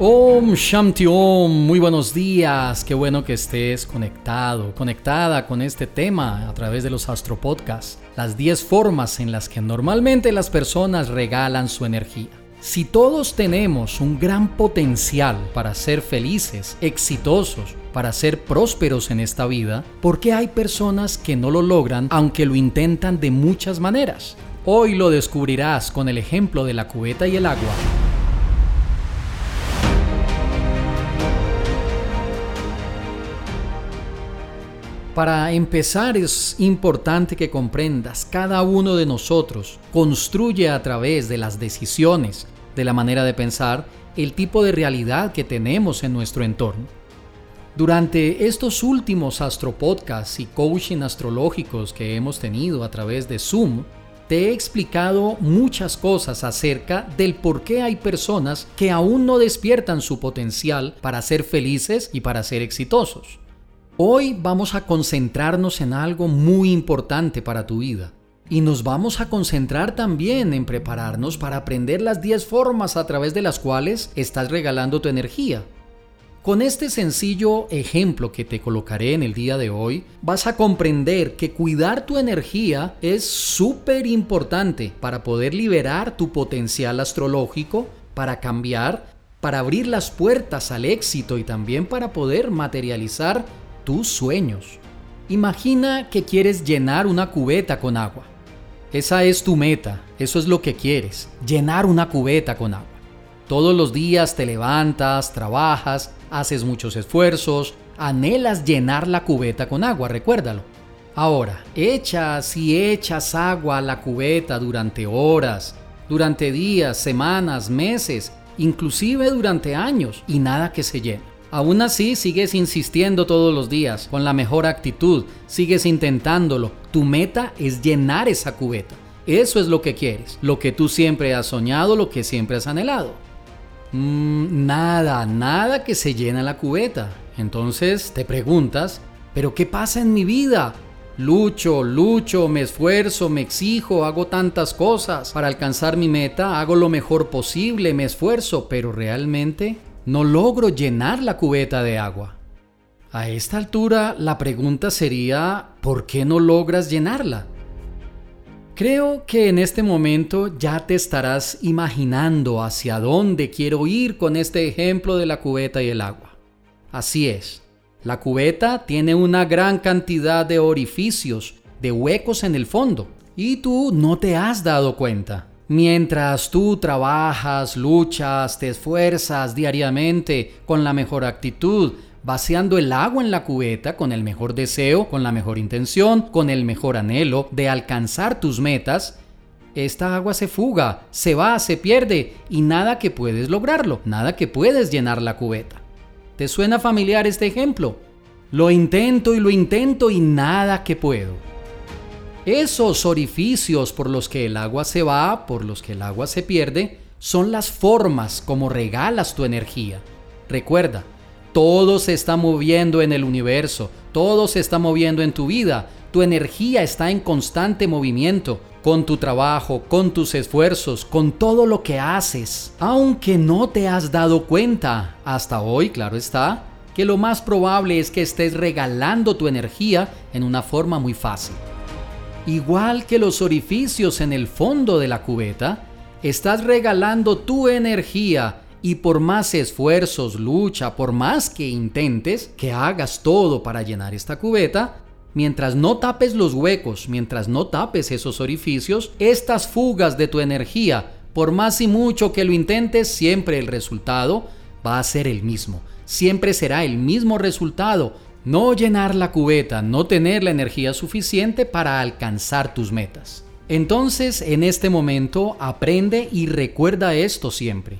Om Shanti Om, muy buenos días, qué bueno que estés conectado, conectada con este tema a través de los Astro Podcasts, las 10 formas en las que normalmente las personas regalan su energía. Si todos tenemos un gran potencial para ser felices, exitosos, para ser prósperos en esta vida, ¿por qué hay personas que no lo logran aunque lo intentan de muchas maneras? Hoy lo descubrirás con el ejemplo de la cubeta y el agua. Para empezar es importante que comprendas, cada uno de nosotros construye a través de las decisiones, de la manera de pensar, el tipo de realidad que tenemos en nuestro entorno. Durante estos últimos astropodcasts y coaching astrológicos que hemos tenido a través de Zoom, te he explicado muchas cosas acerca del por qué hay personas que aún no despiertan su potencial para ser felices y para ser exitosos. Hoy vamos a concentrarnos en algo muy importante para tu vida. Y nos vamos a concentrar también en prepararnos para aprender las 10 formas a través de las cuales estás regalando tu energía. Con este sencillo ejemplo que te colocaré en el día de hoy, vas a comprender que cuidar tu energía es súper importante para poder liberar tu potencial astrológico, para cambiar, para abrir las puertas al éxito y también para poder materializar tus sueños. Imagina que quieres llenar una cubeta con agua. Esa es tu meta, eso es lo que quieres, llenar una cubeta con agua. Todos los días te levantas, trabajas, haces muchos esfuerzos, anhelas llenar la cubeta con agua, recuérdalo. Ahora, echas y echas agua a la cubeta durante horas, durante días, semanas, meses, inclusive durante años, y nada que se llene. Aún así, sigues insistiendo todos los días, con la mejor actitud, sigues intentándolo. Tu meta es llenar esa cubeta. Eso es lo que quieres, lo que tú siempre has soñado, lo que siempre has anhelado. Mm, nada, nada que se llena la cubeta. Entonces te preguntas, ¿pero qué pasa en mi vida? Lucho, lucho, me esfuerzo, me exijo, hago tantas cosas para alcanzar mi meta, hago lo mejor posible, me esfuerzo, pero realmente no logro llenar la cubeta de agua. A esta altura la pregunta sería, ¿por qué no logras llenarla? Creo que en este momento ya te estarás imaginando hacia dónde quiero ir con este ejemplo de la cubeta y el agua. Así es, la cubeta tiene una gran cantidad de orificios, de huecos en el fondo, y tú no te has dado cuenta. Mientras tú trabajas, luchas, te esfuerzas diariamente con la mejor actitud, vaciando el agua en la cubeta con el mejor deseo, con la mejor intención, con el mejor anhelo de alcanzar tus metas, esta agua se fuga, se va, se pierde y nada que puedes lograrlo, nada que puedes llenar la cubeta. ¿Te suena familiar este ejemplo? Lo intento y lo intento y nada que puedo. Esos orificios por los que el agua se va, por los que el agua se pierde, son las formas como regalas tu energía. Recuerda, todo se está moviendo en el universo, todo se está moviendo en tu vida, tu energía está en constante movimiento, con tu trabajo, con tus esfuerzos, con todo lo que haces. Aunque no te has dado cuenta, hasta hoy, claro está, que lo más probable es que estés regalando tu energía en una forma muy fácil. Igual que los orificios en el fondo de la cubeta, estás regalando tu energía y por más esfuerzos, lucha, por más que intentes, que hagas todo para llenar esta cubeta, mientras no tapes los huecos, mientras no tapes esos orificios, estas fugas de tu energía, por más y mucho que lo intentes, siempre el resultado va a ser el mismo. Siempre será el mismo resultado, no llenar la cubeta, no tener la energía suficiente para alcanzar tus metas. Entonces, en este momento, aprende y recuerda esto siempre.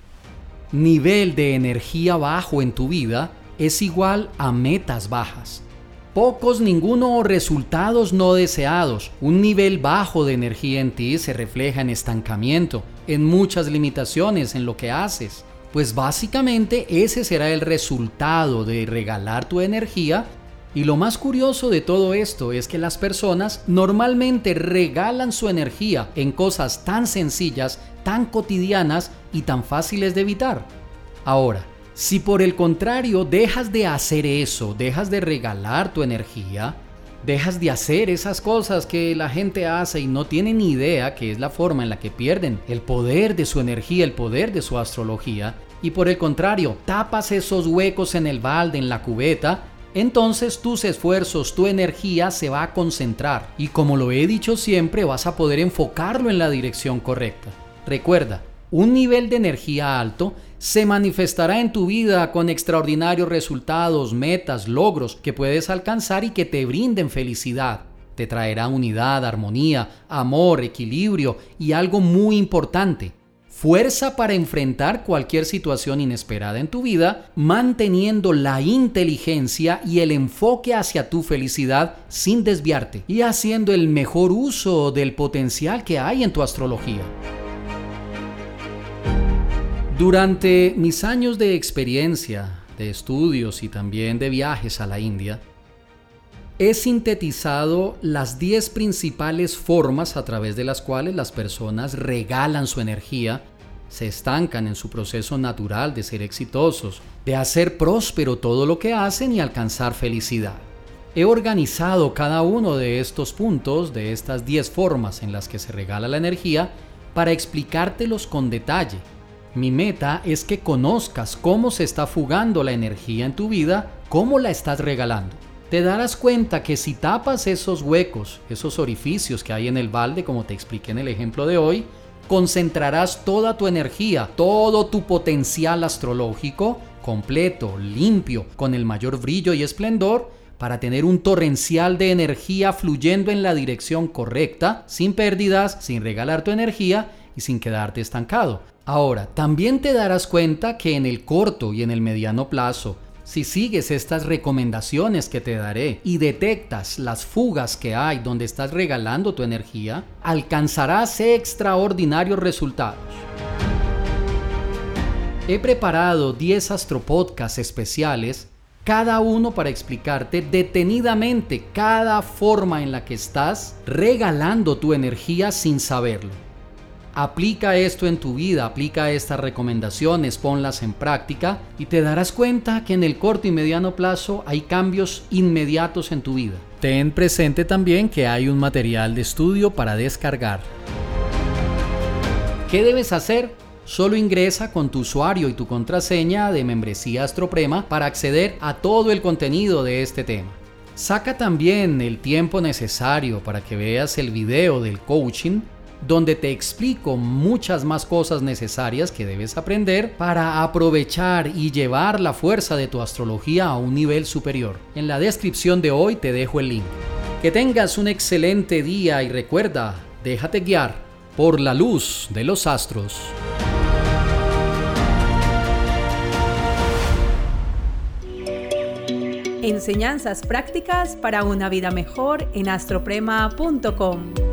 Nivel de energía bajo en tu vida es igual a metas bajas. Pocos, ninguno o resultados no deseados. Un nivel bajo de energía en ti se refleja en estancamiento, en muchas limitaciones en lo que haces. Pues básicamente ese será el resultado de regalar tu energía y lo más curioso de todo esto es que las personas normalmente regalan su energía en cosas tan sencillas, tan cotidianas y tan fáciles de evitar. Ahora, Si por el contrario dejas de hacer eso, dejas de regalar tu energía, dejas de hacer esas cosas que la gente hace y no tiene ni idea que es la forma en la que pierden el poder de su energía, el poder de su astrología, y por el contrario, tapas esos huecos en el balde, en la cubeta, entonces tus esfuerzos, tu energía se va a concentrar y como lo he dicho siempre vas a poder enfocarlo en la dirección correcta. Recuerda, un nivel de energía alto se manifestará en tu vida con extraordinarios resultados, metas, logros que puedes alcanzar y que te brinden felicidad. Te traerá unidad, armonía, amor, equilibrio y algo muy importante, fuerza para enfrentar cualquier situación inesperada en tu vida, manteniendo la inteligencia y el enfoque hacia tu felicidad sin desviarte y haciendo el mejor uso del potencial que hay en tu astrología. Durante mis años de experiencia, de estudios y también de viajes a la India, he sintetizado las 10 principales formas a través de las cuales las personas regalan su energía, se estancan en su proceso natural de ser exitosos, de hacer próspero todo lo que hacen y alcanzar felicidad. He organizado cada uno de estos puntos, de estas 10 formas en las que se regala la energía, para explicártelos con detalle. Mi meta es que conozcas cómo se está fugando la energía en tu vida, cómo la estás regalando. Te darás cuenta que si tapas esos huecos, esos orificios que hay en el balde, como te expliqué en el ejemplo de hoy, concentrarás toda tu energía, todo tu potencial astrológico, completo, limpio, con el mayor brillo y esplendor, para tener un torrencial de energía fluyendo en la dirección correcta, sin pérdidas, sin regalar tu energía sin quedarte estancado. Ahora, también te darás cuenta que en el corto y en el mediano plazo, si sigues estas recomendaciones que te daré y detectas las fugas que hay donde estás regalando tu energía, alcanzarás extraordinarios resultados. He preparado 10 astropodcasts especiales, cada uno para explicarte detenidamente cada forma en la que estás regalando tu energía sin saberlo. Aplica esto en tu vida, aplica estas recomendaciones, ponlas en práctica y te darás cuenta que en el corto y mediano plazo hay cambios inmediatos en tu vida. Ten presente también que hay un material de estudio para descargar. ¿Qué debes hacer? Solo ingresa con tu usuario y tu contraseña de membresía Astroprema para acceder a todo el contenido de este tema. Saca también el tiempo necesario para que veas el video del coaching donde te explico muchas más cosas necesarias que debes aprender para aprovechar y llevar la fuerza de tu astrología a un nivel superior. En la descripción de hoy te dejo el link. Que tengas un excelente día y recuerda, déjate guiar por la luz de los astros. Enseñanzas prácticas para una vida mejor en astroprema.com.